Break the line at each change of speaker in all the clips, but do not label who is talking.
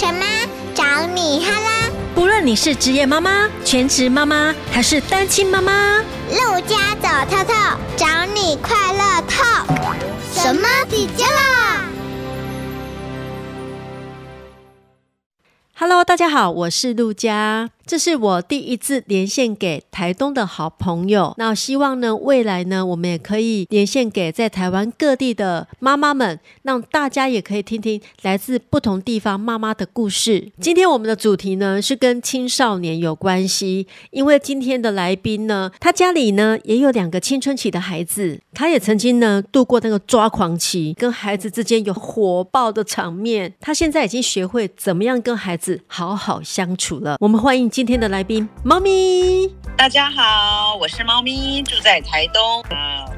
什么？找你哈啦！
不论你是职业妈妈、全职妈妈还是单亲妈妈，
陆家走透透，找你快乐透。什么底家啦
？Hello，大家好，我是陆家。这是我第一次连线给台东的好朋友，那希望呢，未来呢，我们也可以连线给在台湾各地的妈妈们，让大家也可以听听来自不同地方妈妈的故事。今天我们的主题呢是跟青少年有关系，因为今天的来宾呢，他家里呢也有两个青春期的孩子，他也曾经呢度过那个抓狂期，跟孩子之间有火爆的场面，他现在已经学会怎么样跟孩子好好相处了。我们欢迎。今天的来宾，猫咪。
大家好，我是猫咪，住在台东。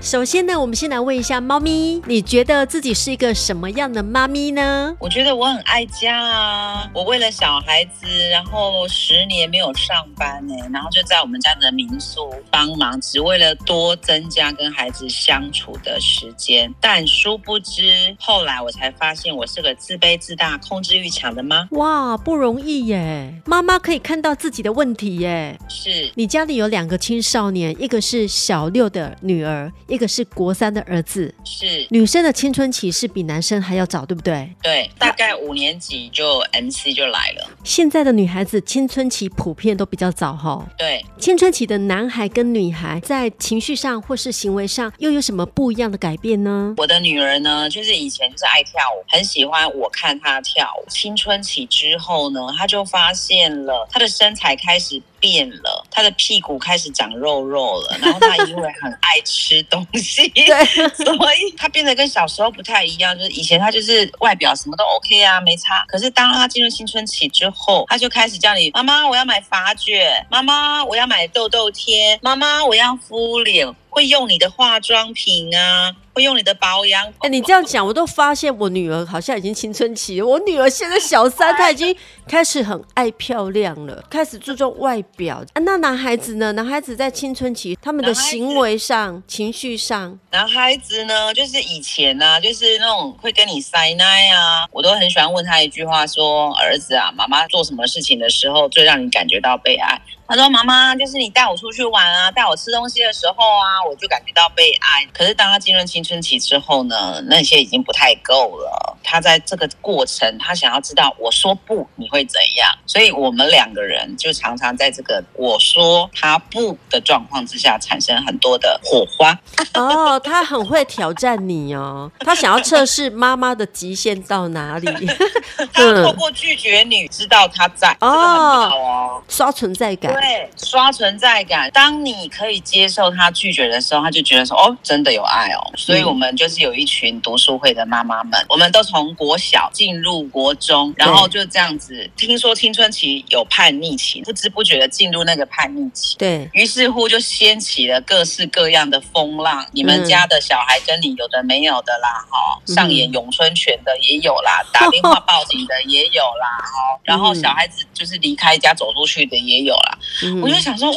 首先呢，我们先来问一下猫咪，你觉得自己是一个什么样的妈咪呢？
我觉得我很爱家啊，我为了小孩子，然后十年没有上班呢，然后就在我们家的民宿帮忙，只为了多增加跟孩子相处的时间。但殊不知，后来我才发现，我是个自卑自大、控制欲强的妈。
哇，不容易耶！妈妈可以看到自己的问题耶。
是
你家里有两个青少年，一个是小六的女儿，一个是国三的儿子。
是
女生的青春期是比男生还要早，对不对？
对，大概五年级就 MC 就来了。
现在的女孩子青春期普遍都比较早哈。
对，
青春期的男孩跟女孩在情绪上或是行为上又有什么不一样的改变呢？
我的女儿呢，就是以前就是爱跳舞，很喜欢我看她跳舞。青春期之后呢，她就发现了她的身才开始变了，他的屁股开始长肉肉了，然后他因为很爱吃东西，对，所以他变得跟小时候不太一样。就是以前他就是外表什么都 OK 啊，没差。可是当他进入青春期之后，他就开始叫你妈妈，我要买发卷，妈妈我要买痘痘贴，妈妈我要敷脸。会用你的化妆品啊，会用你的保养。哎、
欸，你这样讲，我都发现我女儿好像已经青春期了。我女儿现在小三，她已经开始很爱漂亮了，开始注重外表。啊，那男孩子呢？男孩子在青春期，他们的行为上、情绪上，
男孩子呢，就是以前呢、啊，就是那种会跟你塞奶啊，我都很喜欢问他一句话说：说儿子啊，妈妈做什么事情的时候，最让你感觉到被爱？他说：“妈妈，就是你带我出去玩啊，带我吃东西的时候啊，我就感觉到被爱。可是当他进入青春期之后呢，那些已经不太够了。他在这个过程，他想要知道我说不，你会怎样？所以我们两个人就常常在这个我说他不的状况之下，产生很多的火花。
哦，他很会挑战你哦，他想要测试妈妈的极限到哪里。
他透过拒绝你，知道他在哦，这个很好哦，
刷存在感。”
对，刷存在感。当你可以接受他拒绝的时候，他就觉得说：“哦，真的有爱哦。”所以，我们就是有一群读书会的妈妈们，我们都从国小进入国中，然后就这样子。听说青春期有叛逆期，不知不觉的进入那个叛逆期。
对，
于是乎就掀起了各式各样的风浪。你们家的小孩跟你有的没有的啦，哈，上演咏春拳的也有啦，打电话报警的也有啦，哈，然后小孩子就是离开家走出去的也有啦。嗯、我就想说，哇，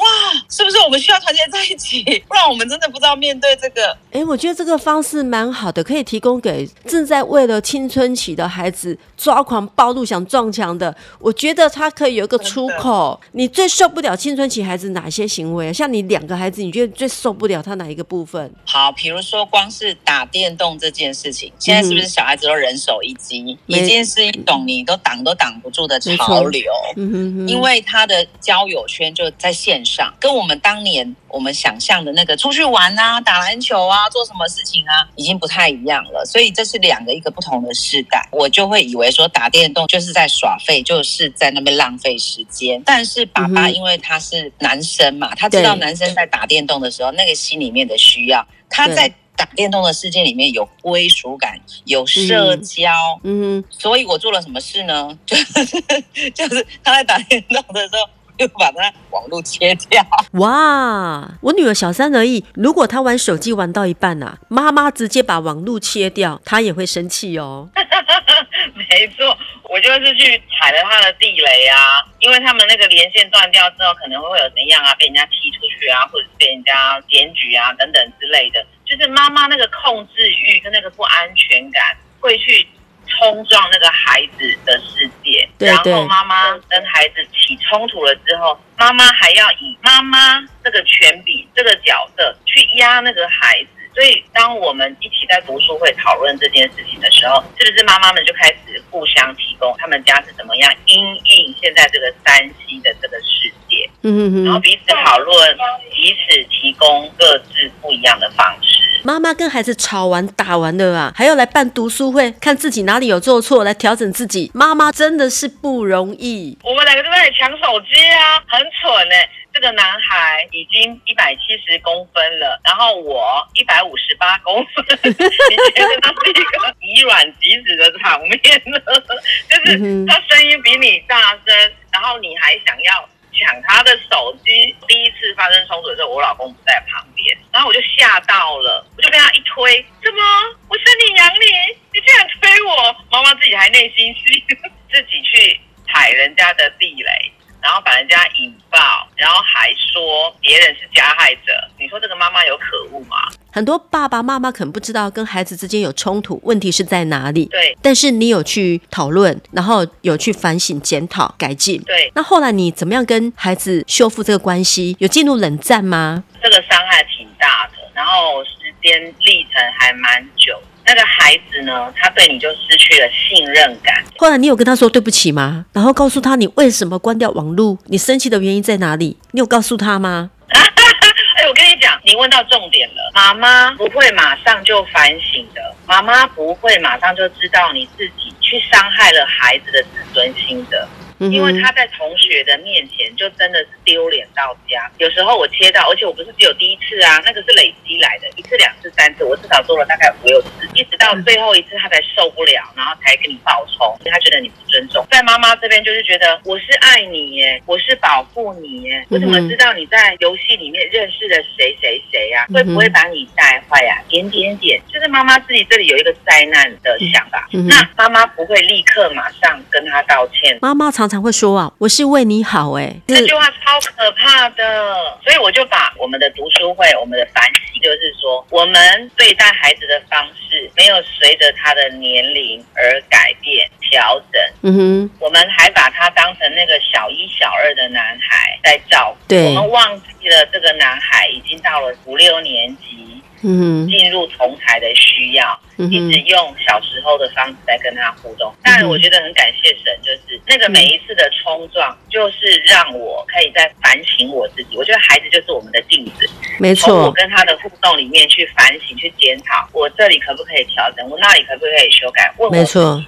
是不是我们需要团结在一起？不然我们真的不知道面对这个。
哎、欸，我觉得这个方式蛮好的，可以提供给正在为了青春期的孩子抓狂暴怒、想撞墙的。我觉得他可以有一个出口。你最受不了青春期孩子哪些行为？像你两个孩子，你觉得最受不了他哪一个部分？
好，比如说光是打电动这件事情，现在是不是小孩子都人手一机？嗯、已经是一种你都挡都挡不住的潮流。嗯哼哼，因为他的交友圈。就在线上，跟我们当年我们想象的那个出去玩啊、打篮球啊、做什么事情啊，已经不太一样了。所以这是两个一个不同的世代。我就会以为说打电动就是在耍废，就是在那边浪费时间。但是爸爸因为他是男生嘛，他知道男生在打电动的时候那个心里面的需要，他在打电动的世界里面有归属感、有社交。嗯，所以我做了什么事呢？就是 就是他在打电动的时候。就 把他网络切掉。
哇，我女儿小三而已。如果她玩手机玩到一半呐、啊，妈妈直接把网络切掉，她也会生气哦。
没错，我就是去踩了他的地雷啊，因为他们那个连线断掉之后，可能会有怎样啊，被人家踢出去啊，或者是被人家检举啊等等之类的。就是妈妈那个控制欲跟那个不安全感会去。
冲撞那个孩子的世界，
对对，
然后妈妈跟孩子起冲突了之后，妈妈还要以妈妈这个权柄、这个角色去压那个孩子。所以，当我们一起在读书会讨论这件事情的时候，是不是妈妈们就开始互相提供他们家是怎么样因应现在这个三 C 的这个世界，嗯嗯，然后彼此讨论，彼此提供各自不一样的方式。
妈妈跟孩子吵完打完了啊，还要来办读书会，看自己哪里有做错，来调整自己。妈妈真的是不容易。
我们两个都在抢手机啊，很蠢哎、欸。这个男孩已经一百七十公分了，然后我一百五十八公分，你觉得他是一个以卵击石的场面呢？就是他声音比你大声，然后你还想要抢他的手机。第一次发生冲突的时候，我老公不在旁边，然后我就吓到了，我就被他一推，怎么？我生你养你，你竟然推我！妈妈自己还内心戏，自己去踩人家的地雷。然后把人家引爆，然后还说别人是加害者。你说这个妈妈有可恶吗？
很多爸爸妈妈可能不知道跟孩子之间有冲突，问题是在哪里？
对。
但是你有去讨论，然后有去反省、检讨、改进。
对。
那后来你怎么样跟孩子修复这个关系？有进入冷战吗？
这个伤害挺大的，然后时间历程还蛮久。那个孩子呢，他对你就失去了信任感。
后来你有跟他说对不起吗？然后告诉他你为什么关掉网络，你生气的原因在哪里？你有告诉他吗？
哎，我跟你讲，你问到重点了。妈妈不会马上就反省的，妈妈不会马上就知道你自己去伤害了孩子的自尊心的。因为他在同学的面前就真的是丢脸到家。有时候我切到，而且我不是只有第一次啊，那个是累积来的，一次、两次、三次，我至少做了大概五六次，一直到最后一次他才受不了，然后才跟你爆冲，因为他觉得你尊重。在妈妈这边就是觉得我是爱你耶，我是保护你耶，我怎么知道你在游戏里面认识了谁谁谁呀？会不会把你带坏呀？点点点，就是妈妈自己这里有一个灾难的想法，那妈妈不会立刻马上跟他道歉。
妈妈常常会说啊，我是为你好哎，
这句话超可怕的，所以我就把我们的读书会，我们的反省，就是说我们对待孩子的方式没有随着他的年龄而改变调整。嗯哼，我们还把他当成那个小一、小二的男孩在照顾，对，我们忘记了这个男孩已经到了五六年级。嗯，进入同才的需要，一直用小时候的方式在跟他互动。当然，我觉得很感谢神，就是那个每一次的冲撞，就是让我可以在反省我自己。我觉得孩子就是我们的镜子，
没错。
从我跟他的互动里面去反省、去检讨，我这里可不可以调整？我那里可不可以修改？问我，没错。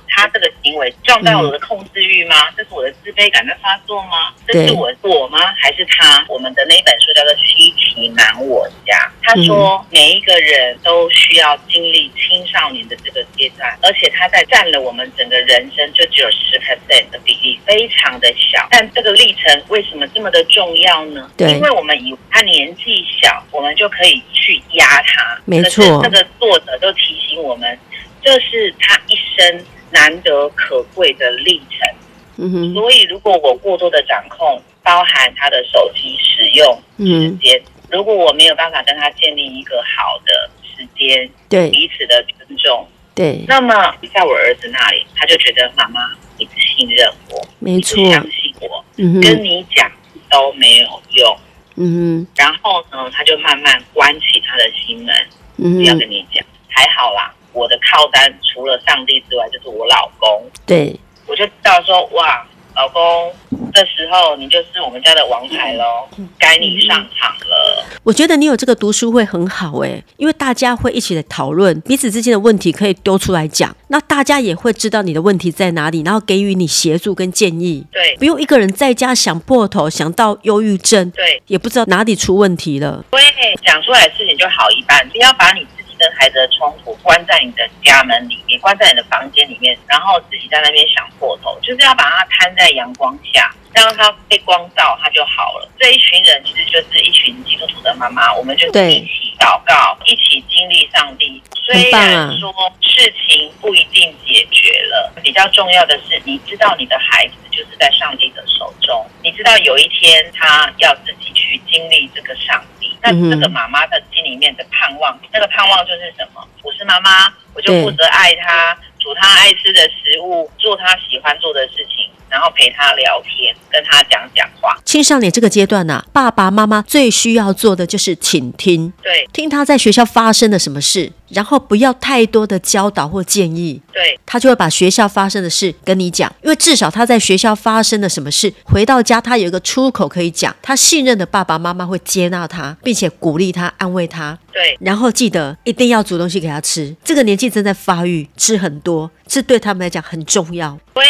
撞到我的控制欲吗？这是我的自卑感在发作吗？这是我我吗？还是他？我们的那本书叫做《七奇难我家》，他说每一。个人都需要经历青少年的这个阶段，而且他在占了我们整个人生就只有十 percent 的比例，非常的小。但这个历程为什么这么的重要呢？对，因为我们以他年纪小，我们就可以去压他。
没错，
这个作者都提醒我们，这是他一生难得可贵的历程。嗯哼，所以如果我过多的掌控，包含他的手机使用时间。嗯如果我没有办法跟他建立一个好的时间，对。彼此的尊重，对，那么在我儿子那里，他就觉得妈妈你不信任我，没错，相信我，嗯，跟你讲都没有用，嗯哼，然后呢，他就慢慢关起他的心门，嗯，不要跟你讲，还好啦，我的靠单除了上帝之外，就是我老公，对，我就知道说哇。老公，这时候你就是我们家的王牌喽，该你上场了。
我觉得你有这个读书会很好哎，因为大家会一起来讨论彼此之间的问题，可以丢出来讲，那大家也会知道你的问题在哪里，然后给予你协助跟建议。
对，
不用一个人在家想破头，想到忧郁症，对，也不知道哪里出问题了。
对，讲出来的事情就好一半，不要把你。跟孩子的冲突，关在你的家门里面，关在你的房间里面，然后自己在那边想破头，就是要把它摊在阳光下，让它被光照，它就好了。这一群人其实就是一群基督徒的妈妈，我们就一起祷告，一起经历上帝。虽然说事情不一定解决了，比较重要的是，你知道你的孩子就是在上帝的手中，你知道有一天他要自己去经历这个上帝。那这个妈妈的心里面的盼望，那个盼望就是什么？我是妈妈，我就负责爱她，煮她爱吃的食物，做她喜欢做的事情。然后陪他聊天，跟他讲讲话。
青少年这个阶段呢、啊，爸爸妈妈最需要做的就是倾听，
对，
听他在学校发生了什么事，然后不要太多的教导或建议，
对，
他就会把学校发生的事跟你讲，因为至少他在学校发生了什么事，回到家他有一个出口可以讲，他信任的爸爸妈妈会接纳他，并且鼓励他、安慰他，
对，
然后记得一定要煮东西给他吃，这个年纪正在发育，吃很多，这对他们来讲很重要。
对，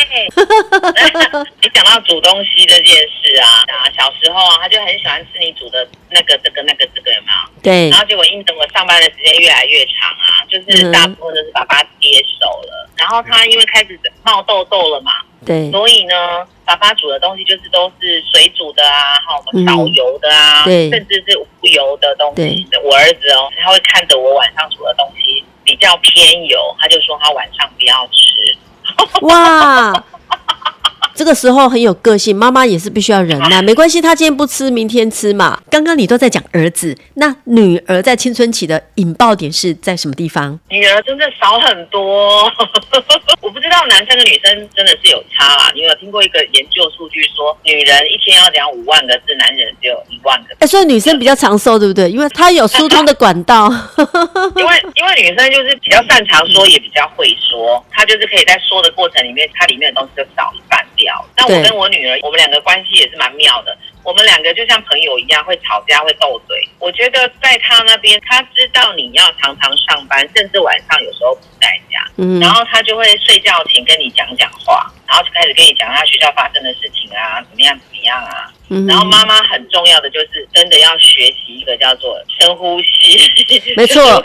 你 讲到煮东西这件事啊，啊，小时候啊，他就很喜欢吃你煮的那个、这个、那个、这个，有没有？
对。
然后结果因等我上班的时间越来越长啊，就是大部分都是爸爸接手了。嗯、然后他因为开始冒痘痘了嘛，对。所以呢，爸爸煮的东西就是都是水煮的啊，还有我们少油的啊，甚至是无油的东西。对。我儿子哦，他会看着我晚上煮的东西比较偏油，他就说他晚上不要吃。
哇，这个时候很有个性，妈妈也是必须要忍耐，没关系，他今天不吃，明天吃嘛。刚刚你都在讲儿子，那女儿在青春期的引爆点是在什么地方？
女儿真的少很多，我不知道男生跟女生真的是有差啦。你有听过一个研究数据说，女人一天要讲五万个字，男人只有一万个字。
哎，所以女生比较长寿，对不对？因为她有疏通的管道。
因为因为女生就是比较擅长说，也比较会说，她就是可以在说的过程里面，它里面的东西就少一半掉。那我跟我女儿，我们两个关系也是蛮妙的。我们两个就像朋友一样，会吵架，会斗嘴。我觉得在他那边，他知道你要常常上班，甚至晚上有时候不在家，嗯，然后他就会睡觉前跟你讲讲话，然后就开始跟你讲他学校发生的事情啊，怎么样怎么样啊。嗯，然后妈妈很重要的就是真的要学习一个叫做深呼吸，
没错，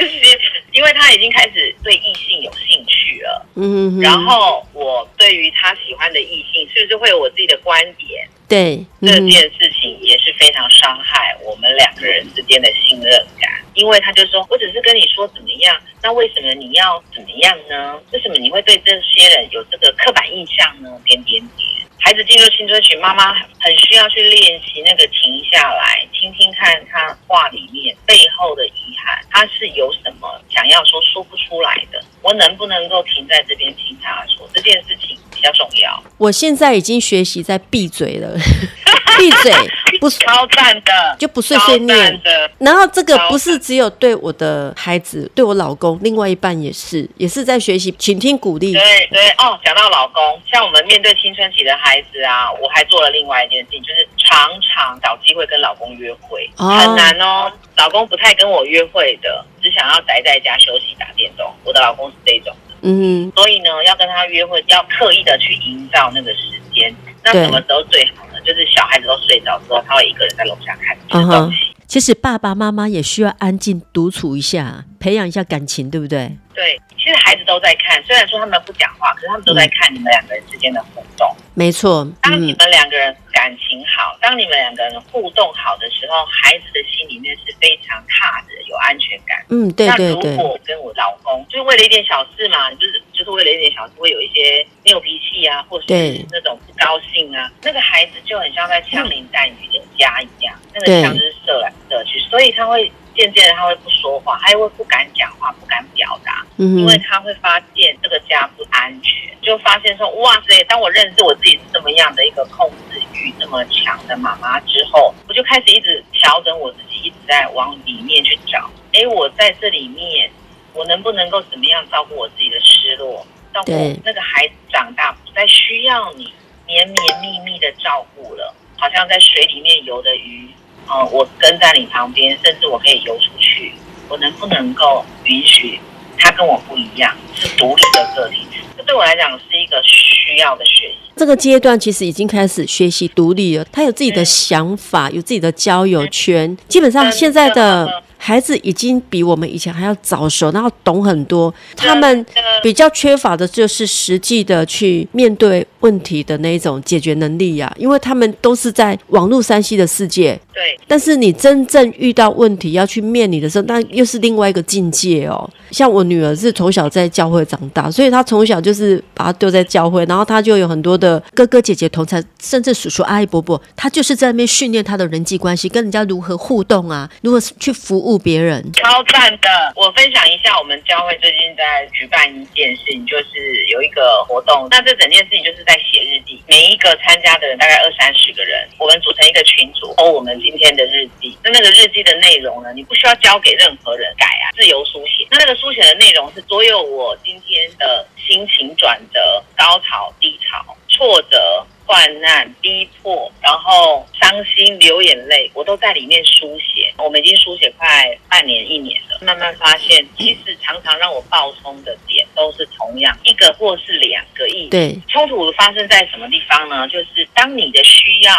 因为他已经开始对异性有兴趣了。嗯，然后我对于他喜欢的异性，是不是会有我自己的观点？
对，
这件事情也是非常伤害我们两个人之间的信任感，因为他就说，我只是跟你说怎么样，那为什么你要怎么样呢？为什么你会对这些人有这个刻板印象呢？点点点。孩子进入青春期，妈妈很需要去练习那个停下来，听听看他话里面背后的遗憾，他是有什么想要说说不出来的。我能不能够停在这边听他说这件事情比较重要？
我现在已经学习在闭嘴了，闭嘴不
超赞的，
就不碎碎念。然后这个不是只有对我的孩子，对我老公，另外一半也是，也是在学习倾听鼓励。
对对哦，讲到老公，像我们面对青春期的孩子啊，我还做了另外一件事情，就是常常找机会跟老公约会，哦、很难哦。老公不太跟我约会的，只想要宅在家休息打电动。我的老公是这种的，嗯，所以呢，要跟他约会，要刻意的去营造那个时间。那什么时候最好呢？就是小孩子都睡着之后，他会一个人在楼下看吃东西。
其实爸爸妈妈也需要安静独处一下，培养一下感情，对不对？
对，其实孩子都在看，虽然说他们不讲话，可是他们都在看你们两个人之间的互动。
没错，
当你们两个人感情好，当你们两个人互动好的时候，孩子的心里面是非常踏实、有安全感。嗯，对对对。那如果跟我老公就是为了一点小事嘛，就是就是为了一点小事会有一些拗脾气啊，或者是那种不高兴啊，那个孩子就很像在枪林弹雨的家一样，那个枪就是射来射去，所以他会。渐渐的，他会不说话，他也会不敢讲话，不敢表达，嗯，因为他会发现这个家不安全，就发现说，哇塞！当我认识我自己是这么样的一个控制欲这么强的妈妈之后，我就开始一直调整我自己，一直在往里面去找。哎，我在这里面，我能不能够怎么样照顾我自己的失落？照顾那个孩子长大不再需要你绵绵密密的照顾了，好像在水里面游的鱼。哦，我跟在你旁边，甚至我可以游出去。我能不能够允许他跟我不一样，是独立的个体？这对我来讲是一个需要的学习。
这个阶段其实已经开始学习独立了，他有自己的想法，有自己的交友圈。基本上现在的孩子已经比我们以前还要早熟，然后懂很多。他们比较缺乏的就是实际的去面对问题的那一种解决能力呀、啊，因为他们都是在网络 3C 的世界。
对。
但是你真正遇到问题要去面临的时候，那又是另外一个境界哦。像我女儿是从小在教会长大，所以她从小就是把她丢在教会，然后她就有很多的哥哥姐姐同才，甚至叔叔阿姨伯伯，她就是在那边训练她的人际关系，跟人家如何互动啊，如何去服务别人。
超赞的！我分享一下，我们教会最近在举办一件事情，就是有一个活动。那这整件事情就是在写日记，每一个参加的人大概二三十个人，我们组成一个群组，哦，我们今天的日记。那那个日记的内容呢，你不需要交给任何人改啊，自由书写。那那个书写的内容是所有我今天的心情转折、高潮、低潮、挫折、患难、逼迫，然后伤心、流眼泪，我都在里面书写。我们已经书写快半年、一年了，慢慢发现，其实常常让我爆冲的点都是同样一个或是两个意思。
对，
冲突发生在什么地方呢？就是当你的需要。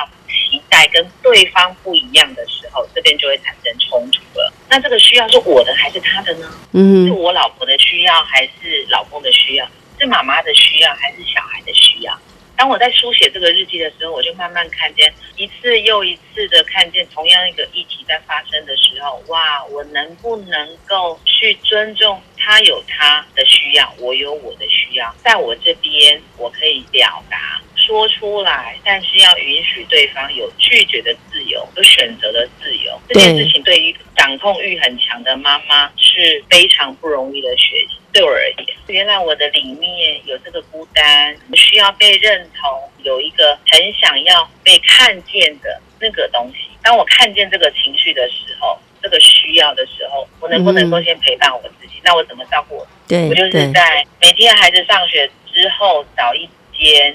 期待跟对方不一样的时候，这边就会产生冲突了。那这个需要是我的还是他的呢？嗯，是我老婆的需要还是老公的需要？是妈妈的需要还是小孩的需要？当我在书写这个日记的时候，我就慢慢看见一次又一次的看见同样一个议题在发生的时候，哇，我能不能够去尊重他有他的需要，我有我的需要，在我这边我可以表达。说出来，但是要允许对方有拒绝的自由，有选择的自由。这件事情对于掌控欲很强的妈妈是非常不容易的学习。对我而言，原来我的里面有这个孤单，需要被认同，有一个很想要被看见的那个东西。当我看见这个情绪的时候，这个需要的时候，我能不能够先陪伴我自己？嗯、那我怎么照顾我？
对，
我就是在每天孩子上学之后找一间。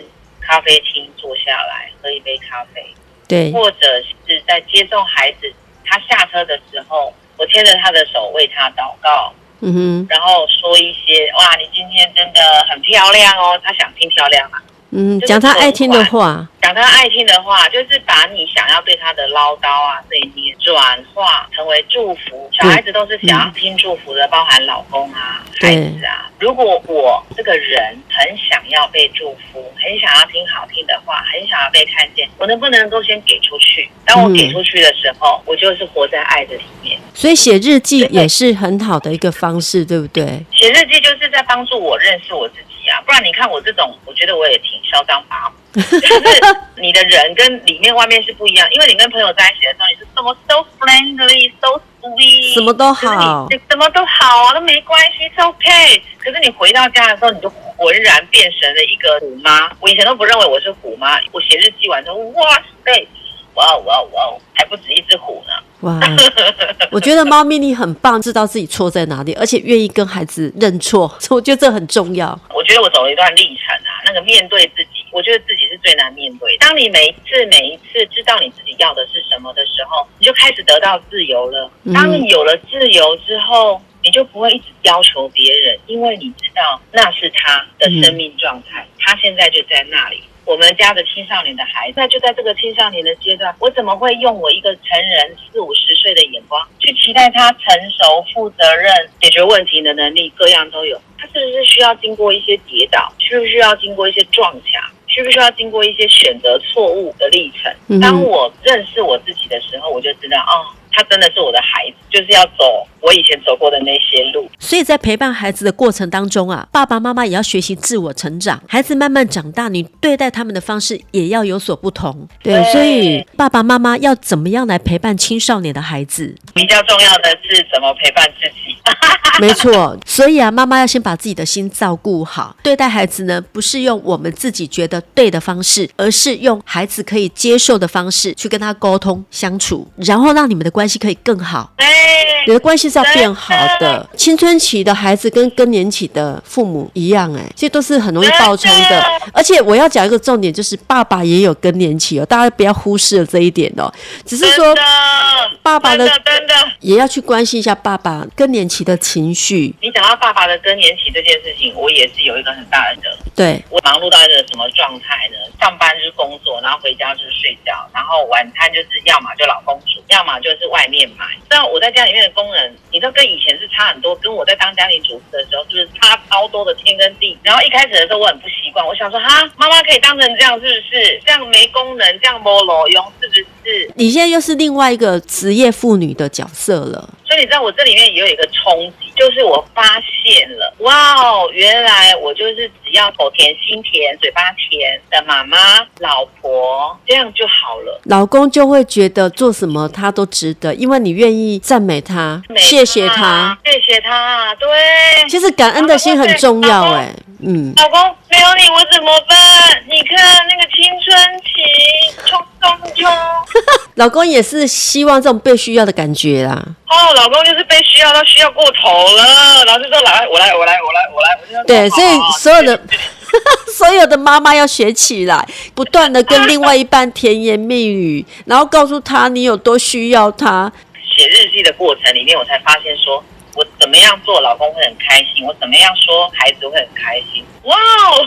咖啡厅坐下来喝一杯咖啡，
对，
或者是在接送孩子他下车的时候，我牵着他的手为他祷告，嗯哼，然后说一些哇，你今天真的很漂亮哦，他想听漂亮啊。
嗯，讲他爱听的话，
讲他爱听的话，就是把你想要对他的唠叨啊这一些转化成为祝福。小孩子都是想要听祝福的，包含老公啊、孩子啊。如果我这个人很想要被祝福，很想要听好听的话，很想要被看见，我能不能够先给出去？当我给出去的时候，我就是活在爱的里面。
所以写日记也是很好的一个方式，对不对？
写日记就是在帮助我认识我自己。不然你看我这种，我觉得我也挺嚣张跋扈。就是你的人跟里面外面是不一样，因为你跟朋友在一起的时候，你是什么 so friendly, so sweet，
什么都好，
你什么都好啊，都没关系，it's okay。可是你回到家的时候，你就浑然变成了一个虎妈。我以前都不认为我是虎妈，我写日记完之后，哇塞，哇哦哇哦哇哦，还不止一只虎呢。哇，
我觉得猫咪你很棒，知道自己错在哪里，而且愿意跟孩子认错，我觉得这很重要。
我觉得我走了一段历程啊，那个面对自己，我觉得自己是最难面对。当你每一次每一次知道你自己要的是什么的时候，你就开始得到自由了。当你有了自由之后，你就不会一直要求别人，因为你知道那是他的生命状态，他现在就在那里。我们家的青少年的孩子，那就在这个青少年的阶段，我怎么会用我一个成人四五十岁的眼光去期待他成熟、负责任、解决问题的能力，各样都有？他是不是需要经过一些跌倒？需不需要经过一些撞墙？需不需要经过一些选择错误的历程？当我认识我自己的时候，我就知道哦。他真的是我的孩子，就是要走我以前走过的那些路。
所以在陪伴孩子的过程当中啊，爸爸妈妈也要学习自我成长。孩子慢慢长大，你对待他们的方式也要有所不同。对，对，所以爸爸妈妈要怎么样来陪伴青少年的孩子？
比较重要的是怎么陪伴自己。
没错，所以啊，妈妈要先把自己的心照顾好。对待孩子呢，不是用我们自己觉得对的方式，而是用孩子可以接受的方式去跟他沟通相处，然后让你们的关系可以更好。你的关系是要变好的。青春期的孩子跟更年期的父母一样，哎，这都是很容易爆冲的。而且我要讲一个重点，就是爸爸也有更年期哦，大家不要忽视了这一点哦。只是说，爸爸的也要去关心一下爸爸更年期的情绪。
你讲到爸爸的更年期这件事情，我也是有一个很大的得。
对，
我忙碌到一个什么状态呢？上班就是工作，然后回家就是睡觉，然后晚餐就是要么就老公煮，要么就是外面买。那我在家里面的功能，你知道跟以前是差很多。跟我在当家庭主妇的时候，就是差超多的天跟地。然后一开始的时候，我很不习惯。我想说，哈，妈妈可以当成这样，是不是？这样没功能，这样没卵用，是不是？
你现在又是另外一个职业妇女的角色了。
所以你知道，我这里面也有一个冲击，就是我发现了，哇哦，原来我就是只要口甜心甜、嘴巴甜的妈妈、老婆，这样就好了。
老公就会觉得做什么他都值得，因为你愿意赞美他、谢谢他、
谢谢他。对，
其实感恩的心很重要，哎，嗯。
老公没有你我怎么办？你看那个青春期，冲冲冲！
老公也是希望这种被需要的感觉啦。
哦，老公就是被需要到需要过头了，然后就说来，我来，我来，我来，我来，我来。
对，所以所有的 所有的妈妈要学起来，不断的跟另外一半甜言蜜语，然后告诉他你有多需要他。
写日记的过程里面，我才发现说。我怎么样做，老公会很开心；我怎么样说，孩子会很开心。哇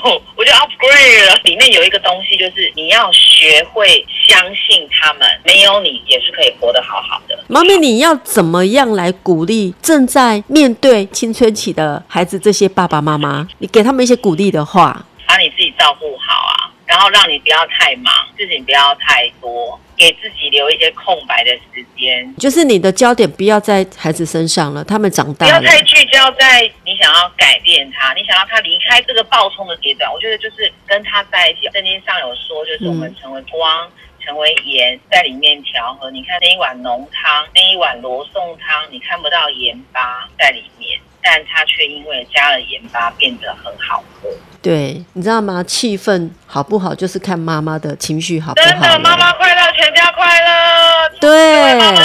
哦，我就 upgrade 了。里面有一个东西，就是你要学会相信他们，没有你也是可以活得好好的。
妈咪，你要怎么样来鼓励正在面对青春期的孩子这些爸爸妈妈？你给他们一些鼓励的话，
把你自己照顾好啊，然后让你不要太忙，事情不要太多。给自己留一些空白的时间，
就是你的焦点不要在孩子身上了，他们长大了，
不要太聚焦在你想要改变他，你想要他离开这个暴冲的阶段。我觉得就是跟他在一起。圣经上有说，就是我们成为光，嗯、成为盐，在里面调和。你看那一碗浓汤，那一碗罗宋汤，你看不到盐巴在里面，但它却因为加了盐巴变得很好喝。
对，你知道吗？气氛好不好，就是看妈妈的情绪好不好。
真的，妈妈快乐，全家快乐。
对，
妈妈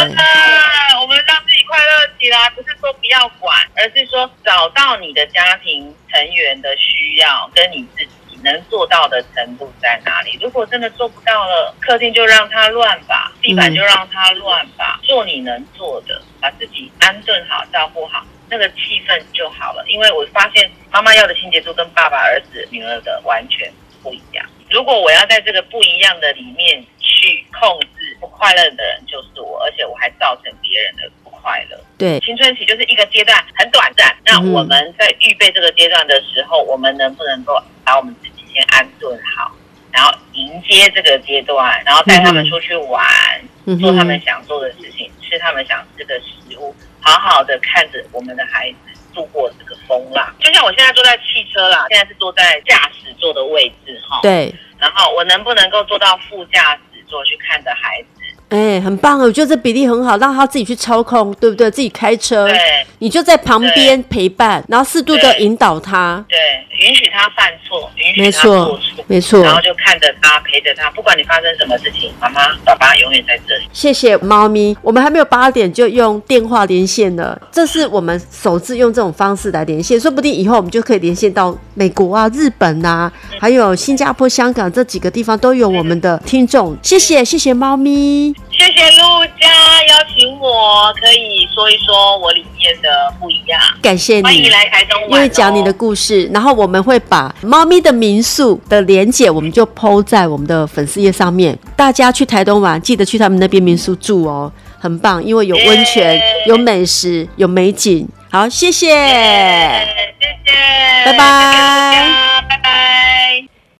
我们让自己快乐起来，不是说不要管，而是说找到你的家庭成员的需要，跟你自己能做到的程度在哪里。如果真的做不到了，客厅就让它乱吧，地板就让它乱吧，嗯、做你能做的，把自己安顿好，照顾好。那个气氛就好了，因为我发现妈妈要的清洁度跟爸爸、儿子、女儿的完全不一样。如果我要在这个不一样的里面去控制不快乐的人，就是我，而且我还造成别人的不快乐。
对，
青春期就是一个阶段，很短暂。那我们在预备这个阶段的时候，我们能不能够把我们自己先安顿好，然后迎接这个阶段，然后带他们出去玩，嗯、做他们想做的事情，吃他们想吃的食物。好好我们的孩子度过这个风浪，就像我现在坐在汽车啦，现在是坐在驾驶座的位置哈。
对，
然后我能不能够坐到副驾驶座去看着孩子？
哎、欸，很棒哦，我觉得这比例很好，让他自己去操控，对不对？自己开车，
对，
你就在旁边陪伴，然后适度的引导他，
对，允许他犯错，允许他做错，
没错，
然后就看着他，陪着他，不管你发生什么事情，妈妈、爸爸永远在这里。
谢谢猫咪，我们还没有八点就用电话连线了，这是我们首次用这种方式来连线，说不定以后我们就可以连线到美国啊、日本啊，嗯、还有新加坡、香港这几个地方都有我们的听众。嗯、谢谢，谢谢猫咪。
谢谢陆家邀请我，可以说一说我里面的不一样。
感谢你，欢
迎来台东玩，
因为讲你的故事，然后我们会把猫咪的民宿的连结，我们就 PO 在我们的粉丝页上面。大家去台东玩，记得去他们那边民宿住哦，很棒，因为有温泉、有美食、有美景。好，谢谢，谢谢，
拜拜，
拜拜。